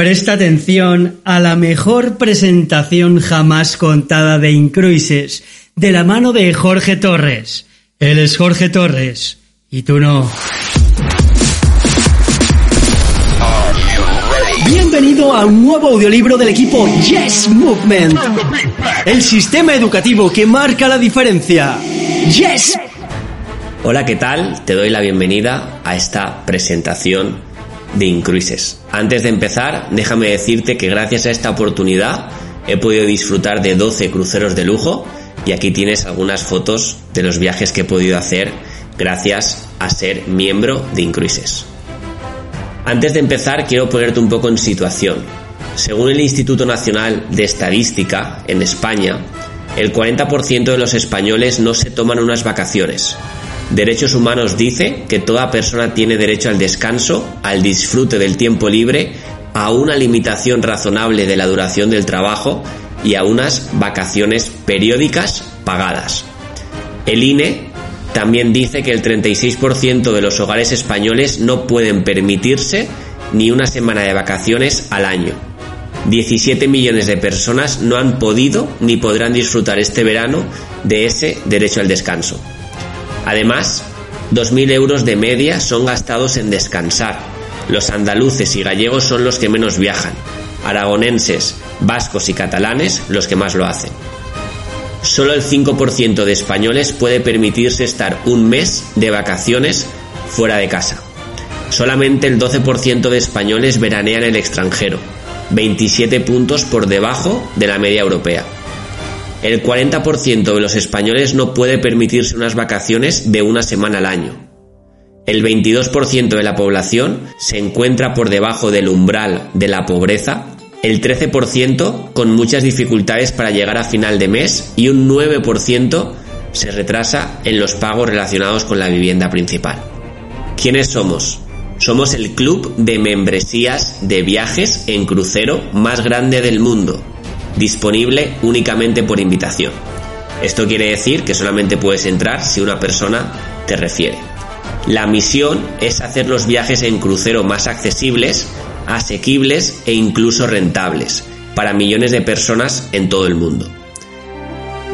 Presta atención a la mejor presentación jamás contada de Incruises, de la mano de Jorge Torres. Él es Jorge Torres, y tú no. Bienvenido a un nuevo audiolibro del equipo Yes Movement. El sistema educativo que marca la diferencia. Yes. Hola, ¿qué tal? Te doy la bienvenida a esta presentación de Incruises. Antes de empezar, déjame decirte que gracias a esta oportunidad he podido disfrutar de 12 cruceros de lujo y aquí tienes algunas fotos de los viajes que he podido hacer gracias a ser miembro de Incruises. Antes de empezar, quiero ponerte un poco en situación. Según el Instituto Nacional de Estadística, en España, el 40% de los españoles no se toman unas vacaciones, Derechos Humanos dice que toda persona tiene derecho al descanso, al disfrute del tiempo libre, a una limitación razonable de la duración del trabajo y a unas vacaciones periódicas pagadas. El INE también dice que el 36% de los hogares españoles no pueden permitirse ni una semana de vacaciones al año. 17 millones de personas no han podido ni podrán disfrutar este verano de ese derecho al descanso. Además, 2.000 euros de media son gastados en descansar. Los andaluces y gallegos son los que menos viajan. Aragonenses, vascos y catalanes los que más lo hacen. Solo el 5% de españoles puede permitirse estar un mes de vacaciones fuera de casa. Solamente el 12% de españoles veranean en el extranjero, 27 puntos por debajo de la media europea el 40% de los españoles no puede permitirse unas vacaciones de una semana al año. El 22% de la población se encuentra por debajo del umbral de la pobreza, el 13% con muchas dificultades para llegar a final de mes y un 9% se retrasa en los pagos relacionados con la vivienda principal. ¿Quiénes somos? Somos el club de membresías de viajes en crucero más grande del mundo disponible únicamente por invitación. Esto quiere decir que solamente puedes entrar si una persona te refiere. La misión es hacer los viajes en crucero más accesibles, asequibles e incluso rentables para millones de personas en todo el mundo.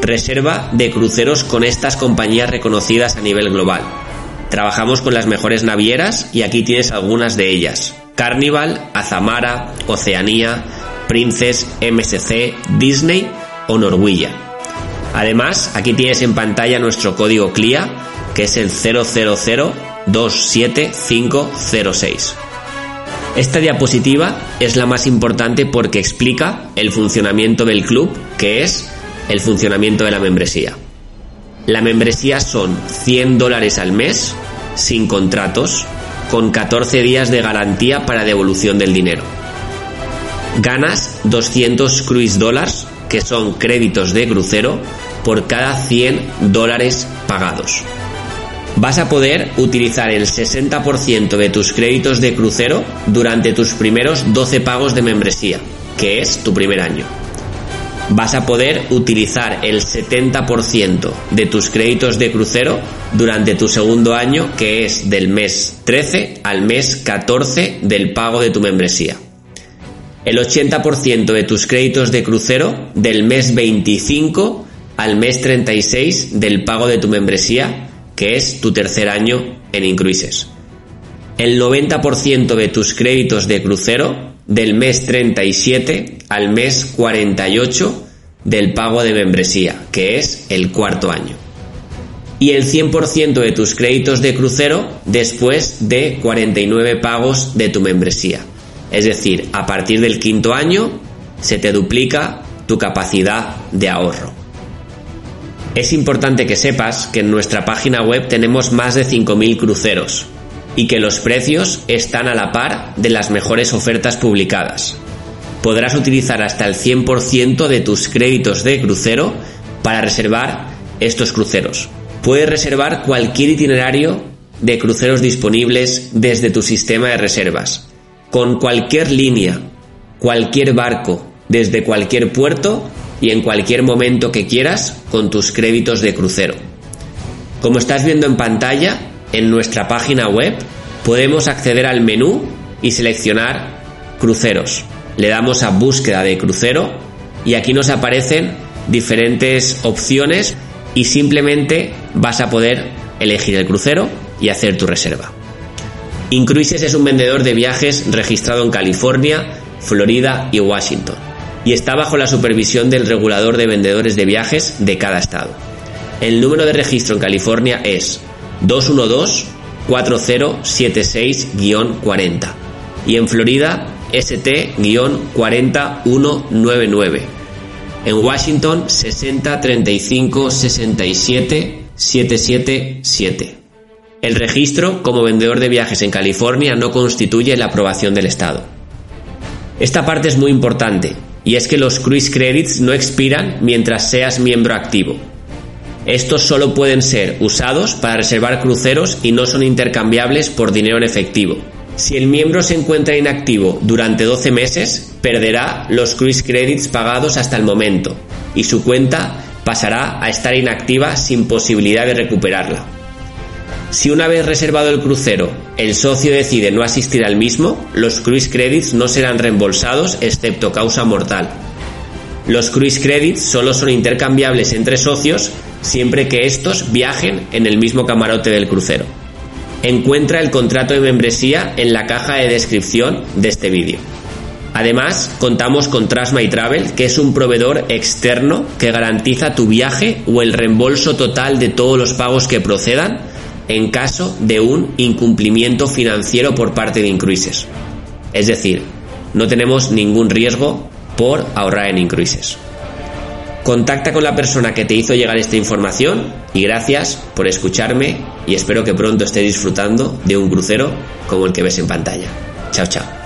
Reserva de cruceros con estas compañías reconocidas a nivel global. Trabajamos con las mejores navieras y aquí tienes algunas de ellas. Carnival, Azamara, Oceanía, Princess, MSC, Disney o Norwegian. Además, aquí tienes en pantalla nuestro código CLIA, que es el 000275506. Esta diapositiva es la más importante porque explica el funcionamiento del club, que es el funcionamiento de la membresía. La membresía son 100 dólares al mes, sin contratos, con 14 días de garantía para devolución del dinero ganas 200 cruise dólares, que son créditos de crucero, por cada 100 dólares pagados. Vas a poder utilizar el 60% de tus créditos de crucero durante tus primeros 12 pagos de membresía, que es tu primer año. Vas a poder utilizar el 70% de tus créditos de crucero durante tu segundo año, que es del mes 13 al mes 14 del pago de tu membresía el 80% de tus créditos de crucero del mes 25 al mes 36 del pago de tu membresía, que es tu tercer año en Incruises. El 90% de tus créditos de crucero del mes 37 al mes 48 del pago de membresía, que es el cuarto año. Y el 100% de tus créditos de crucero después de 49 pagos de tu membresía. Es decir, a partir del quinto año se te duplica tu capacidad de ahorro. Es importante que sepas que en nuestra página web tenemos más de 5.000 cruceros y que los precios están a la par de las mejores ofertas publicadas. Podrás utilizar hasta el 100% de tus créditos de crucero para reservar estos cruceros. Puedes reservar cualquier itinerario de cruceros disponibles desde tu sistema de reservas, con cualquier línea, cualquier barco, desde cualquier puerto y en cualquier momento que quieras con tus créditos de crucero. Como estás viendo en pantalla, en nuestra página web podemos acceder al menú y seleccionar cruceros. Le damos a búsqueda de crucero y aquí nos aparecen diferentes opciones y simplemente vas a poder elegir el crucero y hacer tu reserva. Incruises es un vendedor de viajes registrado en California, Florida y Washington y está bajo la supervisión del regulador de vendedores de viajes de cada estado. El número de registro en California es 212-4076-40 y en Florida ST-40199. En Washington 60 35 67 777. El registro como vendedor de viajes en California no constituye la aprobación del Estado. Esta parte es muy importante, y es que los cruise credits no expiran mientras seas miembro activo. Estos solo pueden ser usados para reservar cruceros y no son intercambiables por dinero en efectivo. Si el miembro se encuentra inactivo durante 12 meses, perderá los cruise credits pagados hasta el momento y su cuenta pasará a estar inactiva sin posibilidad de recuperarla. Si una vez reservado el crucero, el socio decide no asistir al mismo, los cruise credits no serán reembolsados excepto causa mortal. Los cruise credits solo son intercambiables entre socios siempre que estos viajen en el mismo camarote del crucero. Encuentra el contrato de membresía en la caja de descripción de este vídeo. Además, contamos con Trasma Travel, que es un proveedor externo que garantiza tu viaje o el reembolso total de todos los pagos que procedan en caso de un incumplimiento financiero por parte de Incruises. Es decir, no tenemos ningún riesgo por ahorrar en Incruises. Contacta con la persona que te hizo llegar esta información y gracias por escucharme y espero que pronto estés disfrutando de un crucero como el que ves en pantalla. Chao, chao.